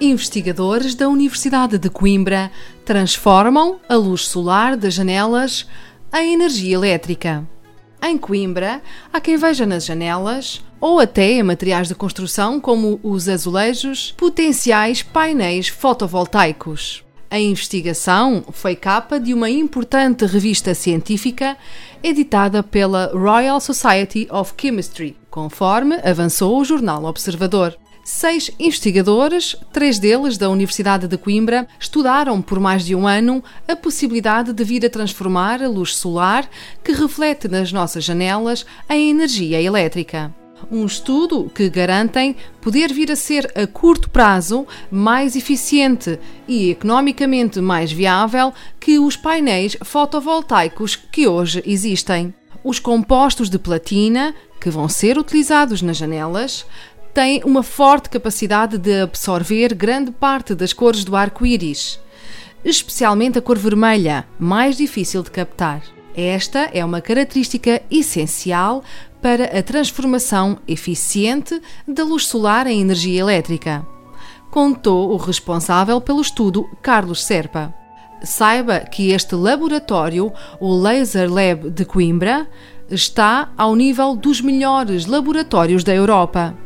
Investigadores da Universidade de Coimbra transformam a luz solar das janelas em energia elétrica. Em Coimbra, há quem veja nas janelas, ou até em materiais de construção como os azulejos, potenciais painéis fotovoltaicos. A investigação foi capa de uma importante revista científica editada pela Royal Society of Chemistry, conforme avançou o jornal Observador. Seis investigadores, três deles da Universidade de Coimbra, estudaram por mais de um ano a possibilidade de vir a transformar a luz solar que reflete nas nossas janelas em energia elétrica. Um estudo que garantem poder vir a ser a curto prazo mais eficiente e economicamente mais viável que os painéis fotovoltaicos que hoje existem. Os compostos de platina, que vão ser utilizados nas janelas, tem uma forte capacidade de absorver grande parte das cores do arco-íris, especialmente a cor vermelha, mais difícil de captar. Esta é uma característica essencial para a transformação eficiente da luz solar em energia elétrica. Contou o responsável pelo estudo, Carlos Serpa. Saiba que este laboratório, o Laser Lab de Coimbra, está ao nível dos melhores laboratórios da Europa.